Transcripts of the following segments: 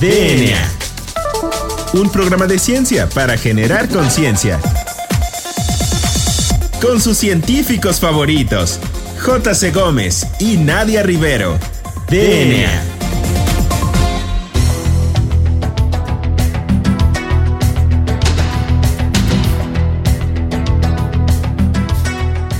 DNA. Un programa de ciencia para generar conciencia. Con sus científicos favoritos, J.C. Gómez y Nadia Rivero. DNA.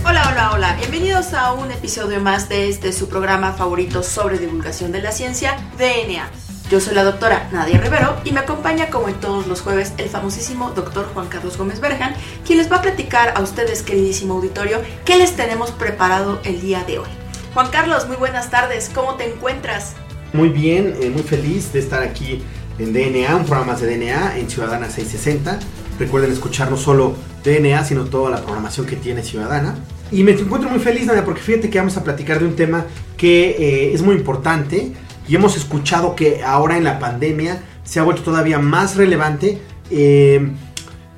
Hola, hola, hola. Bienvenidos a un episodio más de este su programa favorito sobre divulgación de la ciencia, DNA. Yo soy la doctora Nadia Rivero y me acompaña como en todos los jueves el famosísimo doctor Juan Carlos Gómez Berjan, quien les va a platicar a ustedes, queridísimo auditorio, qué les tenemos preparado el día de hoy. Juan Carlos, muy buenas tardes, ¿cómo te encuentras? Muy bien, eh, muy feliz de estar aquí en DNA, un programa de DNA en Ciudadana 660. Recuerden escuchar no solo DNA, sino toda la programación que tiene Ciudadana. Y me encuentro muy feliz, Nadia, porque fíjate que vamos a platicar de un tema que eh, es muy importante y hemos escuchado que ahora en la pandemia se ha vuelto todavía más relevante. Eh,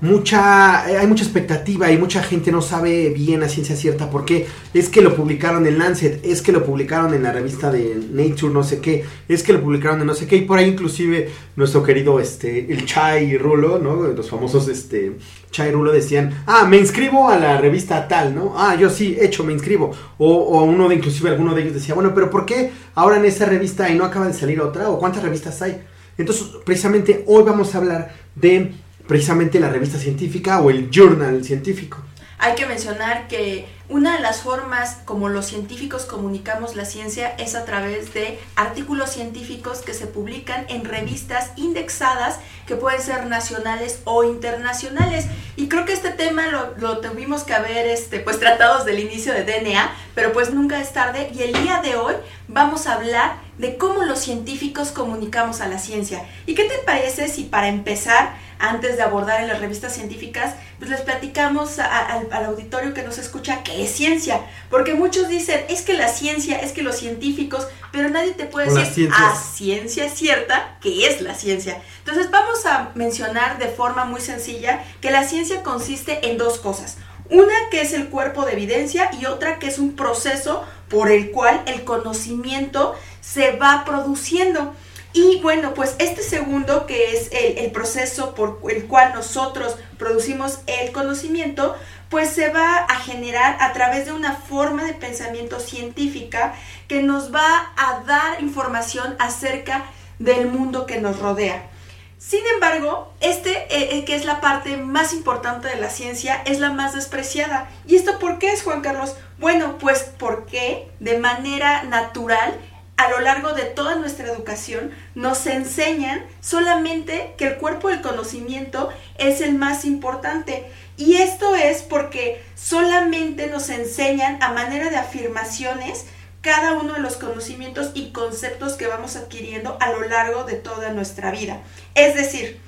mucha, hay mucha expectativa y mucha gente no sabe bien a ciencia cierta por qué. Es que lo publicaron en Lancet, es que lo publicaron en la revista de Nature, no sé qué, es que lo publicaron en no sé qué. Y por ahí inclusive nuestro querido este, el Chai Rulo, ¿no? Los famosos este, Chai Rulo decían, ah, me inscribo a la revista tal, ¿no? Ah, yo sí, hecho, me inscribo. O, o uno de, inclusive alguno de ellos decía, bueno, pero ¿por qué ahora en esa revista y no acaba de salir otra? ¿O cuántas revistas hay? Entonces, precisamente hoy vamos a hablar de precisamente la revista científica o el journal científico. Hay que mencionar que una de las formas como los científicos comunicamos la ciencia es a través de artículos científicos que se publican en revistas indexadas que pueden ser nacionales o internacionales. Y creo que este tema lo, lo tuvimos que haber este, pues, tratado desde el inicio de DNA, pero pues nunca es tarde. Y el día de hoy vamos a hablar de cómo los científicos comunicamos a la ciencia. ¿Y qué te parece si para empezar antes de abordar en las revistas científicas, pues les platicamos a, a, al auditorio que nos escucha qué es ciencia. Porque muchos dicen, es que la ciencia, es que los científicos, pero nadie te puede decir a ciencia cierta qué es la ciencia. Entonces vamos a mencionar de forma muy sencilla que la ciencia consiste en dos cosas. Una que es el cuerpo de evidencia y otra que es un proceso por el cual el conocimiento se va produciendo. Y bueno, pues este segundo, que es el, proceso por el cual nosotros producimos el conocimiento, pues se va a generar a través de una forma de pensamiento científica que nos va a dar información acerca del mundo que nos rodea. Sin embargo, este, eh, que es la parte más importante de la ciencia, es la más despreciada. ¿Y esto por qué es, Juan Carlos? Bueno, pues porque de manera natural a lo largo de toda nuestra educación nos enseñan solamente que el cuerpo del conocimiento es el más importante. Y esto es porque solamente nos enseñan a manera de afirmaciones cada uno de los conocimientos y conceptos que vamos adquiriendo a lo largo de toda nuestra vida. Es decir,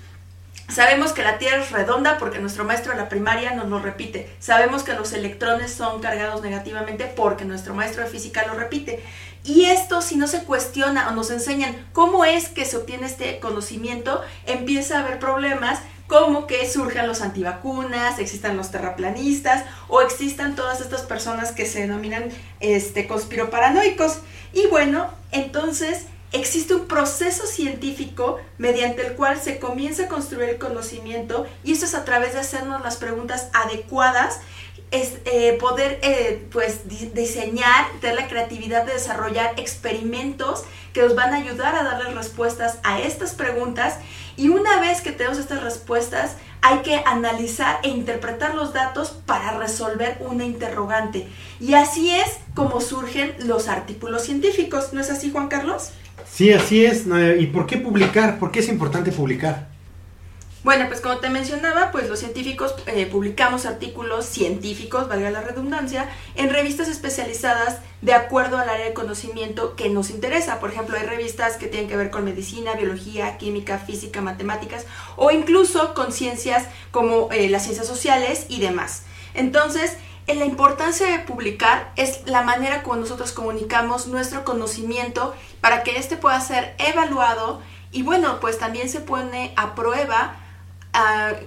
Sabemos que la Tierra es redonda porque nuestro maestro de la primaria nos lo repite. Sabemos que los electrones son cargados negativamente porque nuestro maestro de física lo repite. Y esto, si no se cuestiona o nos enseñan cómo es que se obtiene este conocimiento, empieza a haber problemas como que surjan los antivacunas, existan los terraplanistas o existan todas estas personas que se denominan este, conspiroparanoicos. Y bueno, entonces existe un proceso científico mediante el cual se comienza a construir el conocimiento y esto es a través de hacernos las preguntas adecuadas es eh, poder eh, pues di diseñar, tener la creatividad de desarrollar experimentos que nos van a ayudar a darles respuestas a estas preguntas y una vez que tenemos estas respuestas hay que analizar e interpretar los datos para resolver una interrogante y así es como surgen los artículos científicos, ¿no es así Juan Carlos? Sí, así es. ¿Y por qué publicar? ¿Por qué es importante publicar? Bueno, pues como te mencionaba, pues los científicos eh, publicamos artículos científicos, valga la redundancia, en revistas especializadas de acuerdo al área de conocimiento que nos interesa. Por ejemplo, hay revistas que tienen que ver con medicina, biología, química, física, matemáticas o incluso con ciencias como eh, las ciencias sociales y demás. Entonces, la importancia de publicar es la manera como nosotros comunicamos nuestro conocimiento para que éste pueda ser evaluado y bueno, pues también se pone a prueba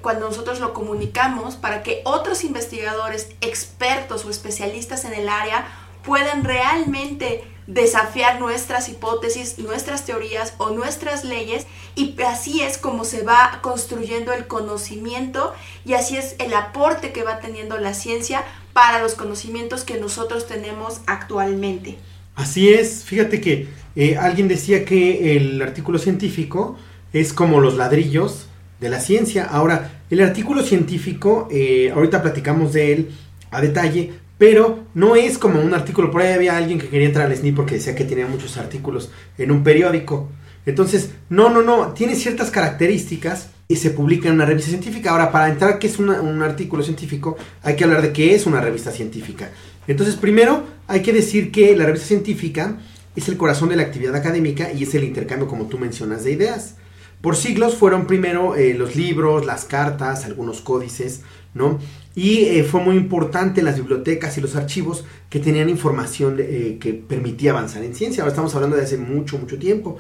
cuando nosotros lo comunicamos para que otros investigadores expertos o especialistas en el área puedan realmente desafiar nuestras hipótesis, nuestras teorías o nuestras leyes y así es como se va construyendo el conocimiento y así es el aporte que va teniendo la ciencia para los conocimientos que nosotros tenemos actualmente. Así es, fíjate que eh, alguien decía que el artículo científico es como los ladrillos de la ciencia. Ahora, el artículo científico, eh, ahorita platicamos de él a detalle, pero no es como un artículo. Por ahí había alguien que quería entrar al SNI porque decía que tenía muchos artículos en un periódico. Entonces, no, no, no, tiene ciertas características y se publica en una revista científica. Ahora, para entrar qué es un artículo científico, hay que hablar de qué es una revista científica. Entonces, primero hay que decir que la revista científica es el corazón de la actividad académica y es el intercambio, como tú mencionas, de ideas. Por siglos fueron primero eh, los libros, las cartas, algunos códices, ¿no? Y eh, fue muy importante las bibliotecas y los archivos que tenían información eh, que permitía avanzar en ciencia. Ahora estamos hablando de hace mucho, mucho tiempo.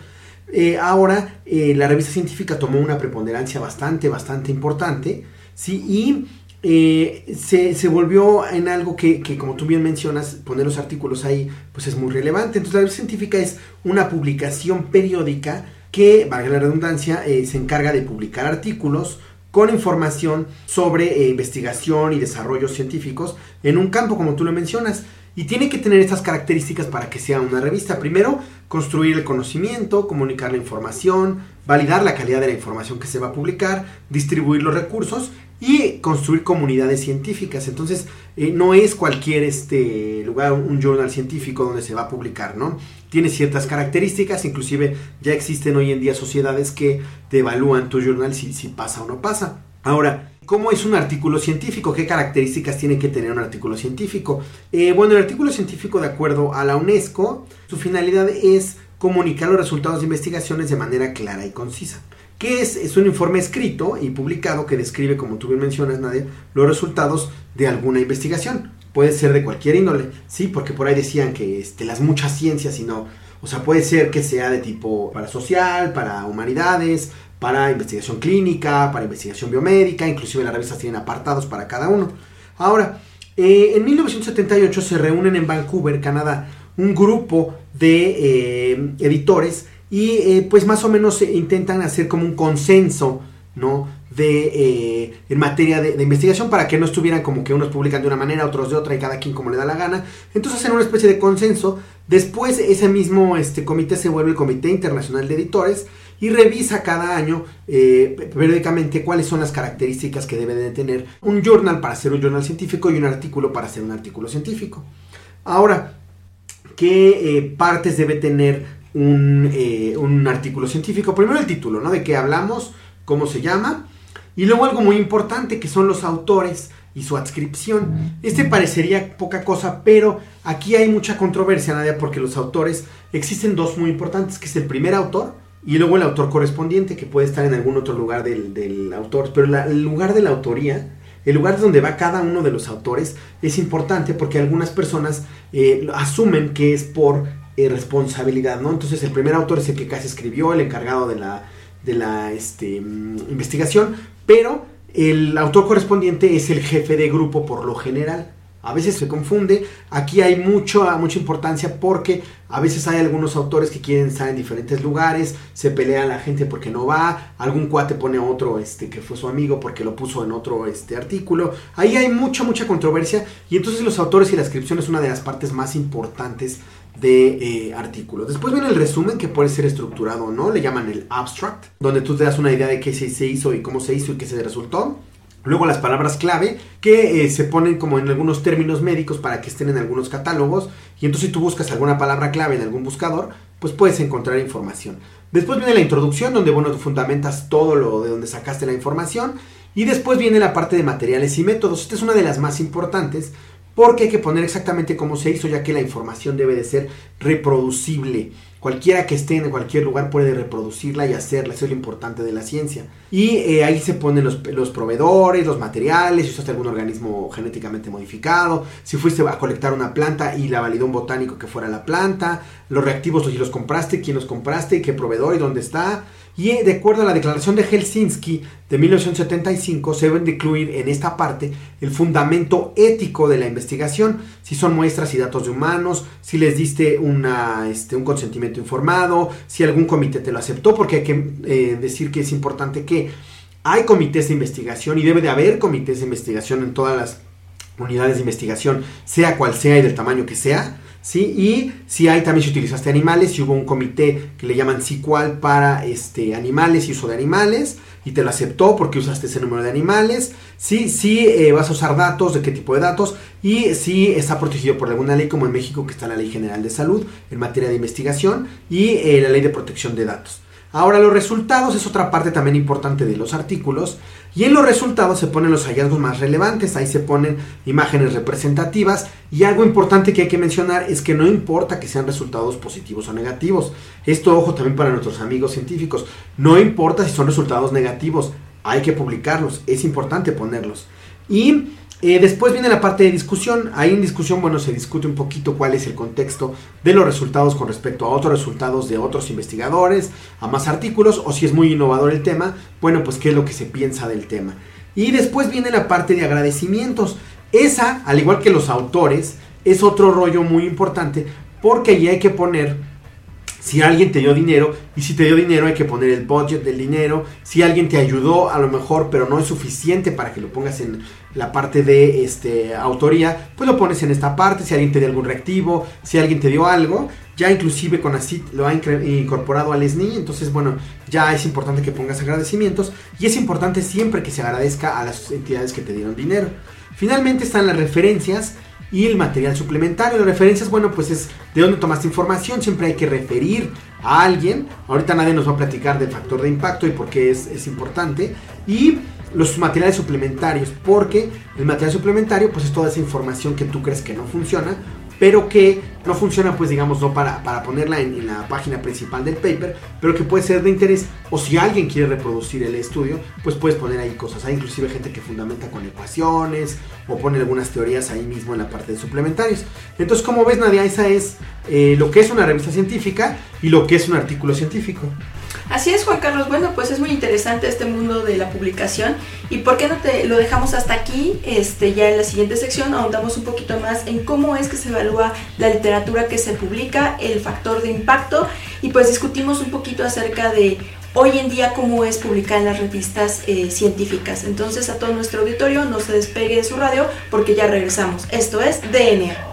ahora la revista científica tomó una preponderancia bastante, bastante importante, ¿sí? Y se, volvió en algo que, que, como tú bien mencionas, poner los artículos ahí, pues es muy relevante. Entonces la revista científica es una publicación periódica que, valga la redundancia, eh, se encarga de publicar artículos con información sobre eh, investigación y desarrollos científicos en un campo como tú lo mencionas. Y tiene que tener estas características para que sea una revista. Primero, construir el conocimiento, comunicar la información, validar la calidad de la información que se va a publicar, distribuir los recursos y construir comunidades científicas. Entonces, eh, no es cualquier este lugar, un journal científico donde se va a publicar, ¿no? Tiene ciertas características, inclusive ya existen hoy en día sociedades que te evalúan tu journal si, pasa o no pasa. Ahora, ¿Cómo es un artículo científico? ¿Qué características tiene que tener un artículo científico? Eh, bueno, el artículo científico, de acuerdo a la UNESCO, su finalidad es comunicar los resultados de investigaciones de manera clara y concisa. ¿Qué es? Es un informe escrito y publicado que describe, como tú bien mencionas, Nadia, los resultados de alguna investigación. Puede ser de cualquier índole, sí, porque por ahí decían que este, las muchas ciencias, sino, o sea, puede ser que sea de tipo para social, para humanidades, para investigación clínica, para investigación biomédica, inclusive las revistas tienen apartados para cada uno. Ahora, eh, en 1978 se reúnen en Vancouver, Canadá, un grupo de eh, editores y eh, pues más o menos intentan hacer como un consenso, ¿no? De, eh, en materia de, investigación para que no estuvieran como que unos publican de una manera, otros de otra y cada quien como le da la gana. Entonces hacen una especie de consenso. Después ese mismo este, comité se vuelve el Comité Internacional de Editores y revisa cada año eh, periódicamente cuáles son las características que debe de tener un journal para ser un journal científico y un artículo para ser un artículo científico. Ahora, ¿qué partes debe tener eh, un, artículo científico. Primero el título, ¿no? De qué hablamos, cómo se llama. Y luego algo muy importante que son los autores y su adscripción. Este parecería poca cosa, pero aquí hay mucha controversia, Nadia, porque los autores existen dos muy importantes, que es el primer autor y luego el autor correspondiente, que puede estar en algún otro lugar del, autor. Pero el lugar de la autoría, el lugar donde va cada uno de los autores, es importante porque algunas personas eh, asumen que es por eh, responsabilidad, ¿no? Entonces el primer autor es el que casi escribió, el encargado de la, de la este, mm, investigación, pero el autor correspondiente es el jefe de grupo por lo general. A veces se confunde, aquí hay mucho, mucha importancia porque a veces hay algunos autores que quieren estar en diferentes lugares, se pelea la gente porque no va, algún cuate pone otro este, que fue su amigo porque lo puso en otro este, artículo. Ahí hay mucha, mucha controversia y entonces los autores y la inscripción es una de las partes más importantes de eh, artículos. Después viene el resumen que puede ser estructurado o no, le llaman el abstract, donde tú te das una idea de qué se, hizo y cómo se hizo y qué se resultó. Luego las palabras clave que eh, se ponen como en algunos términos médicos para que estén en algunos catálogos y entonces si tú buscas alguna palabra clave en algún buscador, pues puedes encontrar información. Después viene la introducción donde bueno, fundamentas todo lo de donde sacaste la información y después viene la parte de materiales y métodos. Esta es una de las más importantes porque hay que poner exactamente cómo se hizo, ya que la información debe de ser reproducible. cualquiera que esté en cualquier lugar puede reproducirla y hacerla, eso es lo importante de la ciencia. Y eh, ahí se ponen los, los, proveedores, los materiales, si usaste algún organismo genéticamente modificado, si fuiste a colectar una planta y la validó un botánico que fuera la planta, los reactivos, si los compraste, quién los compraste, qué proveedor y dónde está. Y eh, de acuerdo a la declaración de Helsinki de 1975, se deben de incluir en esta parte el fundamento ético de la investigación, si son muestras y datos de humanos, si les diste una, este, un consentimiento informado, si algún comité te lo aceptó, porque hay que eh, decir que es importante que hay comités de investigación y debe de haber comités de investigación en todas las unidades de investigación, sea cual sea y del tamaño que sea ¿sí? Y si hay también si utilizaste animales, si hubo un comité que le llaman SICUAL para este, animales y uso de animales, y te lo aceptó porque usaste ese número de animales, sí, sí eh, vas a usar datos, de qué tipo de datos, y si está protegido por alguna ley, como en México, que está la Ley General de Salud en materia de investigación, y eh, la Ley de Protección de Datos. Ahora los resultados es otra parte también importante de los artículos y en los resultados se ponen los hallazgos más relevantes, ahí se ponen imágenes representativas y algo importante que hay que mencionar es que no importa que sean resultados positivos o negativos. Esto ojo también para nuestros amigos científicos, no importa si son resultados negativos, hay que publicarlos, es importante ponerlos. Y eh, después viene la parte de discusión. Ahí en discusión, bueno, se discute un poquito cuál es el contexto de los resultados con respecto a otros resultados de otros investigadores, a más artículos, o si es muy innovador el tema, bueno, pues qué es lo que se piensa del tema. Y después viene la parte de agradecimientos. Esa, al igual que los autores, es otro rollo muy importante porque allí hay que poner si alguien te dio dinero y si te dio dinero hay que poner el budget del dinero, si alguien te ayudó a lo mejor pero no es suficiente para que lo pongas en la parte de este, autoría, pues lo pones en esta parte, si alguien te dio algún reactivo, si alguien te dio algo, ya inclusive con así lo ha incorporado al SNI, entonces bueno, ya es importante que pongas agradecimientos y es importante siempre que se agradezca a las entidades que te dieron dinero. Finalmente están las referencias, y el material suplementario. Las referencias, bueno, pues es de dónde tomaste información, siempre hay que referir a alguien. Ahorita nadie nos va a platicar del factor de impacto y por qué es, es importante. Y los materiales suplementarios, porque el material suplementario pues es toda esa información que tú crees que no funciona pero que no funciona, pues digamos, no para, para ponerla en, la página principal del paper, pero que puede ser de interés, o si alguien quiere reproducir el estudio, pues puedes poner ahí cosas. Hay inclusive gente que fundamenta con ecuaciones, o pone algunas teorías ahí mismo en la parte de suplementarios. Entonces, como ves, Nadia, esa es eh, lo que es una revista científica y lo que es un artículo científico. Así es, Juan Carlos. Bueno, pues es muy interesante este mundo de la publicación. ¿Y por qué no te lo dejamos hasta aquí? Este, ya en la siguiente sección ahondamos un poquito más en cómo es que se evalúa la literatura que se publica, el factor de impacto y pues discutimos un poquito acerca de hoy en día cómo es publicar en las revistas eh, científicas. Entonces a todo nuestro auditorio no se despegue de su radio porque ya regresamos. Esto es DNA.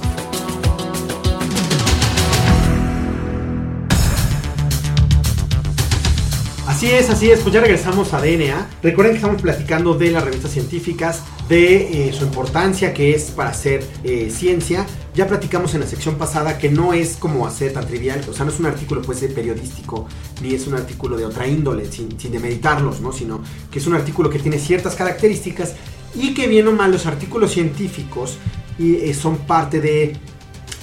Así es, así es, pues ya regresamos a DNA. Recuerden que estamos platicando de las revistas científicas, de eh, su importancia que es para hacer eh, ciencia. Ya platicamos en la sección pasada que no es como hacer tan trivial, o sea, no es un artículo pues periodístico, ni es un artículo de otra índole, sin, sin demeritarlos, ¿no? Sino que es un artículo que tiene ciertas características y que bien o mal los artículos científicos y, eh, son parte de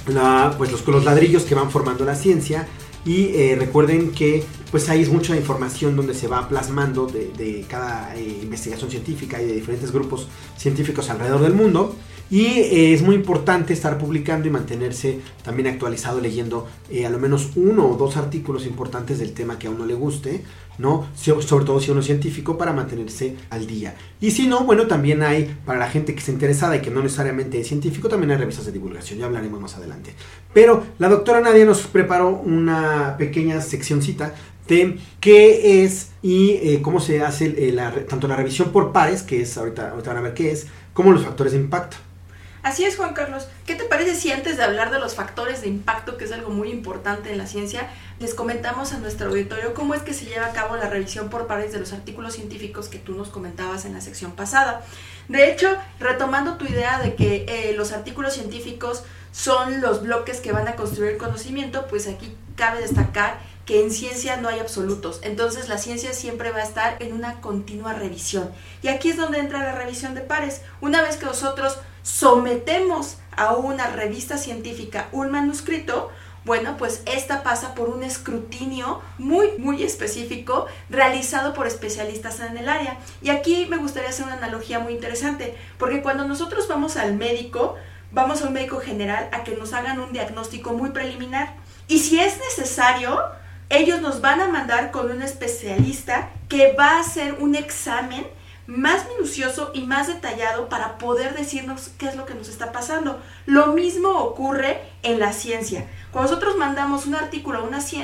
la, pues, los, los ladrillos que van formando la ciencia y recuerden que pues ahí es mucha información donde se va plasmando de, cada eh, investigación científica y de diferentes grupos científicos alrededor del mundo. Y eh, es muy importante estar publicando y mantenerse también actualizado leyendo a lo menos uno o dos artículos importantes del tema que a uno le guste ¿no? Sobre todo si uno es científico para mantenerse al día. Y si no, bueno, también hay, para la gente que está interesada y que no necesariamente es científico, también hay revistas de divulgación, ya hablaremos más adelante. Pero la doctora Nadia nos preparó una pequeña seccioncita qué es y eh, cómo se hace tanto la revisión por pares, que es ahorita, ahorita van a ver qué es, como los factores de impacto. Así es, Juan Carlos. ¿Qué te parece si antes de hablar de los factores de impacto, que es algo muy importante en la ciencia, les comentamos a nuestro auditorio cómo es que se lleva a cabo la revisión por pares de los artículos científicos que tú nos comentabas en la sección pasada? De hecho, retomando tu idea de que eh, los artículos científicos son los bloques que van a construir el conocimiento, pues aquí cabe destacar que en ciencia no hay absolutos. Entonces la ciencia siempre va a estar en una continua revisión. Y aquí es donde entra la revisión de pares. Una vez que nosotros sometemos a una revista científica un manuscrito, bueno, pues esta pasa por un escrutinio muy, muy específico realizado por especialistas en el área. Y aquí me gustaría hacer una analogía muy interesante, porque cuando nosotros vamos al médico, vamos a un médico general a que nos hagan un diagnóstico muy preliminar. Y si es necesario, ellos nos van a mandar con un especialista que va a hacer un examen más minucioso y más detallado para poder decirnos qué es lo que nos está pasando. Lo mismo ocurre en la ciencia. Cuando nosotros mandamos un artículo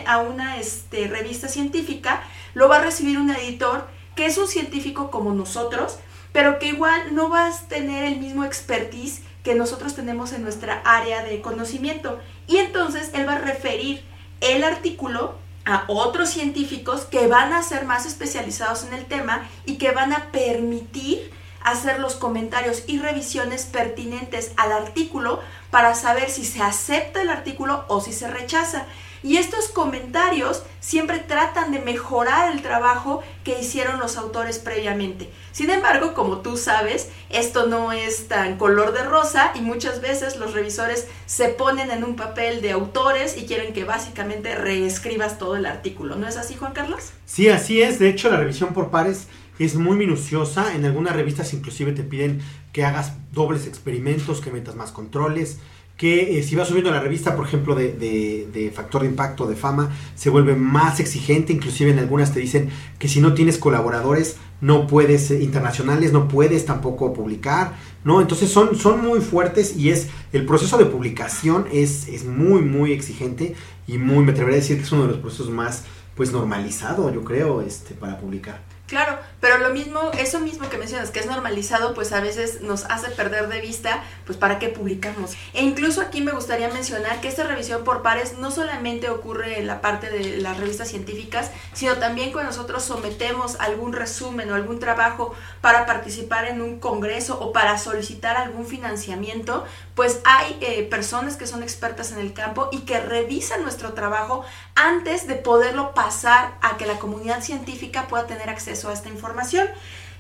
a una, este, revista científica, lo va a recibir un editor que es un científico como nosotros, pero que igual no va a tener el mismo expertise que nosotros tenemos en nuestra área de conocimiento. Y entonces él va a referir el artículo a otros científicos que van a ser más especializados en el tema y que van a permitir hacer los comentarios y revisiones pertinentes al artículo para saber si se acepta el artículo o si se rechaza. Y estos comentarios siempre tratan de mejorar el trabajo que hicieron los autores previamente. Sin embargo, como tú sabes, esto no es tan color de rosa y muchas veces los revisores se ponen en un papel de autores y quieren que básicamente reescribas todo el artículo. ¿No es así, Juan Carlos? Sí, así es. De hecho, la revisión por pares es muy minuciosa. En algunas revistas inclusive te piden que hagas dobles experimentos, que metas más controles, que eh, si vas subiendo la revista, por ejemplo, de, factor de impacto, de fama, se vuelve más exigente, inclusive en algunas te dicen que si no tienes colaboradores, no puedes, eh, internacionales, no puedes tampoco publicar, ¿no? Entonces son, son muy fuertes y es, el proceso de publicación es, es muy, muy exigente y muy, me atrevería a decir que es uno de los procesos más, pues, normalizado, yo creo, este, para publicar. Claro, pero lo mismo, eso mismo que mencionas, que es normalizado, pues a veces nos hace perder de vista, pues para qué publicamos. E incluso aquí me gustaría mencionar que esta revisión por pares no solamente ocurre en la parte de las revistas científicas, sino también cuando nosotros sometemos algún resumen o algún trabajo para participar en un congreso o para solicitar algún financiamiento, pues hay eh, personas que son expertas en el campo y que revisan nuestro trabajo antes de poderlo pasar a que la comunidad científica pueda tener acceso a esta información.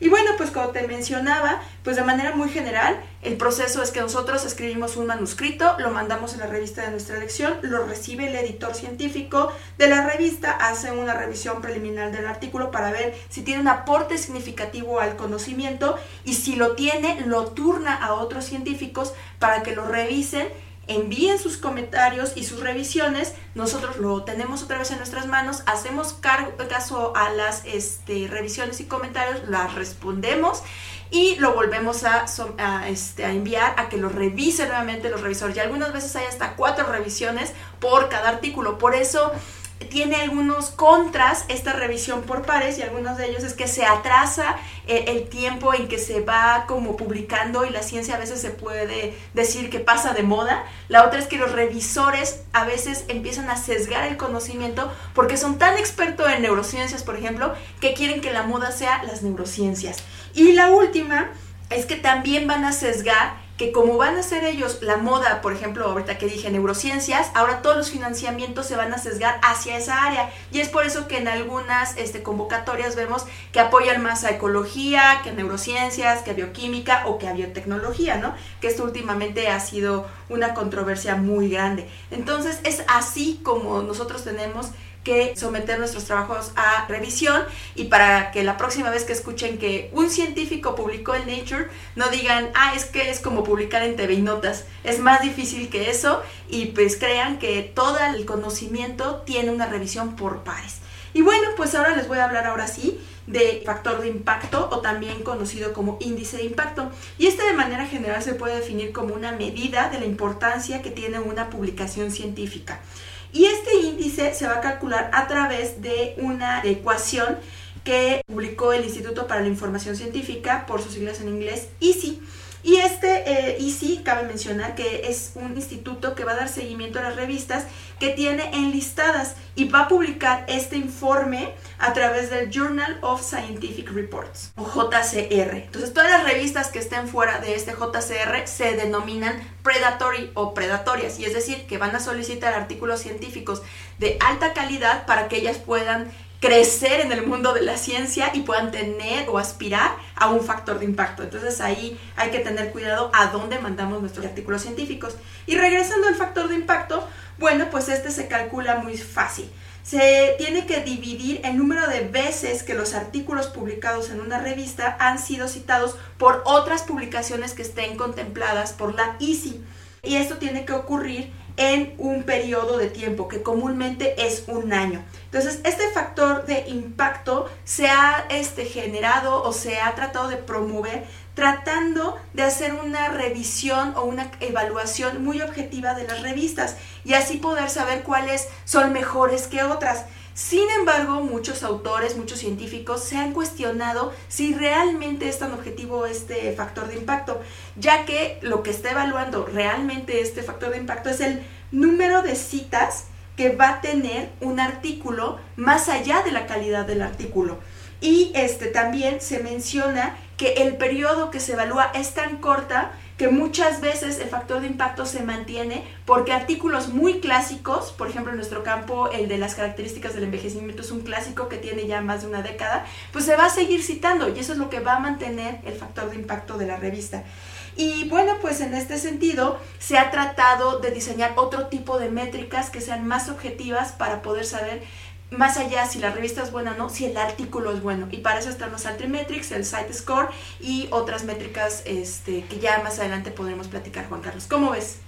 Y bueno, pues como te mencionaba, pues de manera muy general, el proceso es que nosotros escribimos un manuscrito, lo mandamos en la revista de nuestra elección, lo recibe el editor científico de la revista, hace una revisión preliminar del artículo para ver si tiene un aporte significativo al conocimiento y si lo tiene, lo turna a otros científicos para que lo revisen envíen sus comentarios y sus revisiones, nosotros lo tenemos otra vez en nuestras manos, hacemos caso a las este, revisiones y comentarios, las respondemos y lo volvemos a, este, a enviar a que lo revise nuevamente los revisores. Y algunas veces hay hasta cuatro revisiones por cada artículo, por eso tiene algunos contras esta revisión por pares y algunos de ellos es que se atrasa eh, el tiempo en que se va como publicando y la ciencia a veces se puede decir que pasa de moda. La otra es que los revisores a veces empiezan a sesgar el conocimiento porque son tan expertos en neurociencias, por ejemplo, que quieren que la moda sea las neurociencias. Y la última es que también van a sesgar que como van a ser ellos la moda, por ejemplo, ahorita que dije neurociencias, ahora todos los financiamientos se van a sesgar hacia esa área. Y es por eso que en algunas este, convocatorias vemos que apoyan más a ecología, que a neurociencias, que a bioquímica o que a biotecnología, ¿no? Que esto últimamente ha sido una controversia muy grande. Entonces es así como nosotros tenemos que someter nuestros trabajos a revisión y para que la próxima vez que escuchen que un científico publicó en Nature, no digan, ah, es que es como publicar en TV y Notas. Es más difícil que eso y pues crean que todo el conocimiento tiene una revisión por pares. Y bueno, pues ahora les voy a hablar ahora sí de factor de impacto o también conocido como índice de impacto. Y este de manera general se puede definir como una medida de la importancia que tiene una publicación científica. Y este índice se va a calcular a través de una ecuación que publicó el Instituto para la Información Científica, por sus siglas en inglés, ICI. Y este eh, cabe mencionar que es un instituto que va a dar seguimiento a las revistas que tiene enlistadas y va a publicar este informe a través del Journal of Scientific Reports o JCR. Entonces todas las revistas que estén fuera de este JCR se denominan predatory o predatorias y es decir que van a solicitar artículos científicos de alta calidad para que ellas puedan crecer en el mundo de la ciencia y puedan tener o aspirar a un factor de impacto. Entonces ahí hay que tener cuidado a dónde mandamos nuestros artículos científicos. Y regresando al factor de impacto, bueno, pues este se calcula muy fácil. Se tiene que dividir el número de veces que los artículos publicados en una revista han sido citados por otras publicaciones que estén contempladas por la ICI. Y esto tiene que ocurrir en un periodo de tiempo que comúnmente es un año. Entonces, este factor de impacto se ha este, generado o se ha tratado de promover tratando de hacer una revisión o una evaluación muy objetiva de las revistas y así poder saber cuáles son mejores que otras. Sin embargo, muchos autores, muchos científicos se han cuestionado si realmente es tan objetivo este factor de impacto, ya que lo que está evaluando realmente este factor de impacto es el número de citas que va a tener un artículo más allá de la calidad del artículo. Y este también se menciona que el periodo que se evalúa es tan corta que muchas veces el factor de impacto se mantiene porque artículos muy clásicos, por ejemplo en nuestro campo el de las características del envejecimiento es un clásico que tiene ya más de una década, pues se va a seguir citando y eso es lo que va a mantener el factor de impacto de la revista. Y bueno, pues en este sentido se ha tratado de diseñar otro tipo de métricas que sean más objetivas para poder saber más allá si la revista es buena o no, si el artículo es bueno. Y para eso están los Altimetrics, el Site Score y otras métricas este, que ya más adelante podremos platicar, Juan Carlos. ¿Cómo ves?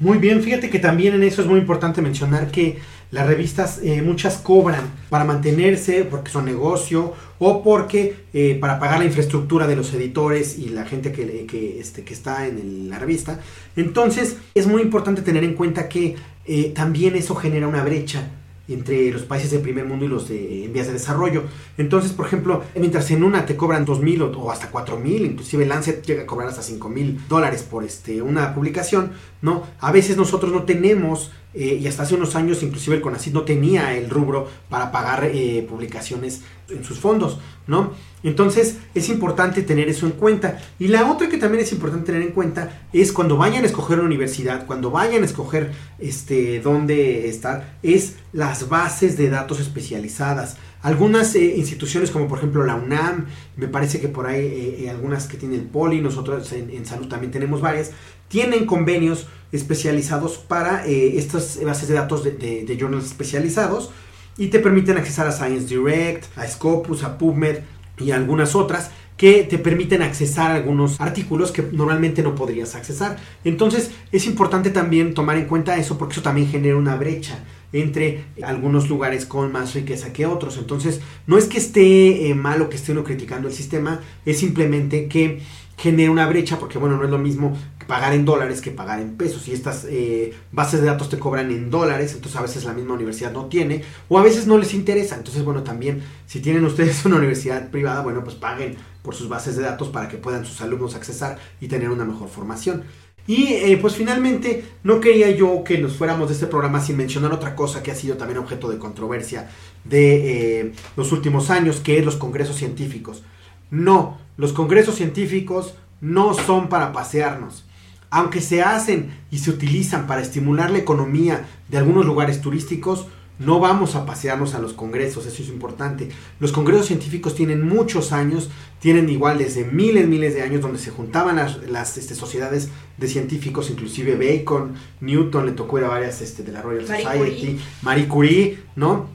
Muy bien, fíjate que también en eso es muy importante mencionar que las revistas eh, muchas cobran para mantenerse porque son negocio o porque eh, para pagar la infraestructura de los editores y la gente que, que, este, que está en la revista. Entonces es muy importante tener en cuenta que eh, también eso genera una brecha entre los países del primer mundo y los de, en vías de desarrollo. Entonces, por ejemplo, mientras en una te cobran 2.000 o, o hasta 4.000, inclusive Lancet llega a cobrar hasta 5.000 dólares por este, una publicación, ¿no? A veces nosotros no tenemos, eh, y hasta hace unos años inclusive el CONACYT no tenía el rubro para pagar eh, publicaciones en sus fondos, ¿no? Entonces es importante tener eso en cuenta. Y la otra que también es importante tener en cuenta es cuando vayan a escoger una universidad, cuando vayan a escoger este, dónde estar, es las bases de datos especializadas. Algunas eh, instituciones como por ejemplo la UNAM, me parece que por ahí eh, eh, algunas que tiene el Poli, nosotros en, salud también tenemos varias, tienen convenios especializados para estas bases de datos de, de, de journals especializados y te permiten accesar a Science Direct, a Scopus, a PubMed y algunas otras que te permiten accesar algunos artículos que normalmente no podrías accesar. Entonces es importante también tomar en cuenta eso porque eso también genera una brecha entre algunos lugares con más riqueza que otros. Entonces no es que esté eh, mal o que esté uno criticando el sistema, es simplemente que genera una brecha porque bueno, no es lo mismo pagar en dólares que pagar en pesos. Y estas eh, bases de datos te cobran en dólares entonces a veces la misma universidad no tiene o a veces no les interesa. Entonces bueno también si tienen ustedes una universidad privada bueno pues paguen por sus bases de datos para que puedan sus alumnos accesar y tener una mejor formación y eh, pues finalmente no quería yo que nos fuéramos de este programa sin mencionar otra cosa que ha sido también objeto de controversia de eh, los últimos años que es los congresos científicos. No los congresos científicos no son para pasearnos. Aunque se hacen y se utilizan para estimular la economía de algunos lugares turísticos, no vamos a pasearnos a los congresos, eso es importante. Los congresos científicos tienen muchos años, tienen igual desde miles, miles de años donde se juntaban las, las este, sociedades de científicos, inclusive Bacon, Newton, le tocó ir a varias este, de la Royal Marie Society, Curie. Marie Curie, ¿no?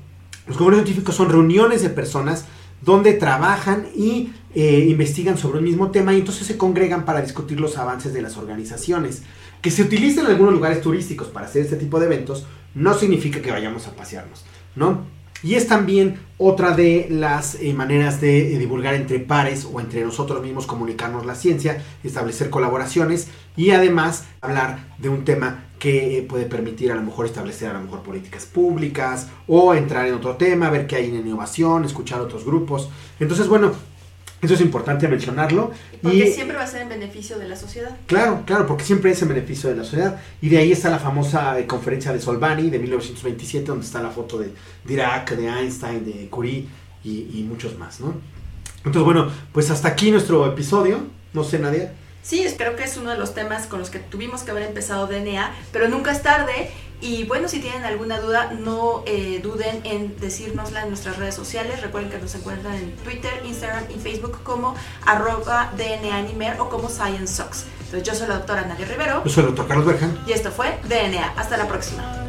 Los congresos científicos son reuniones de personas donde trabajan y eh, investigan sobre un mismo tema y entonces se congregan para discutir los avances de las organizaciones. Que se utilicen en algunos lugares turísticos para hacer este tipo de eventos no significa que vayamos a pasearnos, ¿no? Y es también otra de las eh, maneras de eh, divulgar entre pares o entre nosotros mismos, comunicarnos la ciencia, establecer colaboraciones y además hablar de un tema que eh, puede permitir a lo mejor establecer a lo mejor políticas públicas o entrar en otro tema, ver qué hay en innovación, escuchar otros grupos. Entonces, bueno, eso es importante mencionarlo. Porque siempre va a ser en beneficio de la sociedad. Claro, claro, porque siempre es en beneficio de la sociedad. Y de ahí está la famosa eh, conferencia de Solvani de 1927, donde está la foto de Dirac, de Einstein, de Curie y, muchos más, ¿no? Entonces, bueno, pues hasta aquí nuestro episodio. No sé, Nadia. Sí, espero que es uno de los temas con los que tuvimos que haber empezado DNA, pero nunca es tarde. Y bueno, si tienen alguna duda, no eh, duden en decírnosla en nuestras redes sociales. Recuerden que nos encuentran en Twitter, Instagram y Facebook como arroba DNAnimer o como ScienceSox. Entonces yo soy la doctora Nadia Rivero. Yo soy el doctor Carlos Berjan. Y esto fue DNA. Hasta la próxima.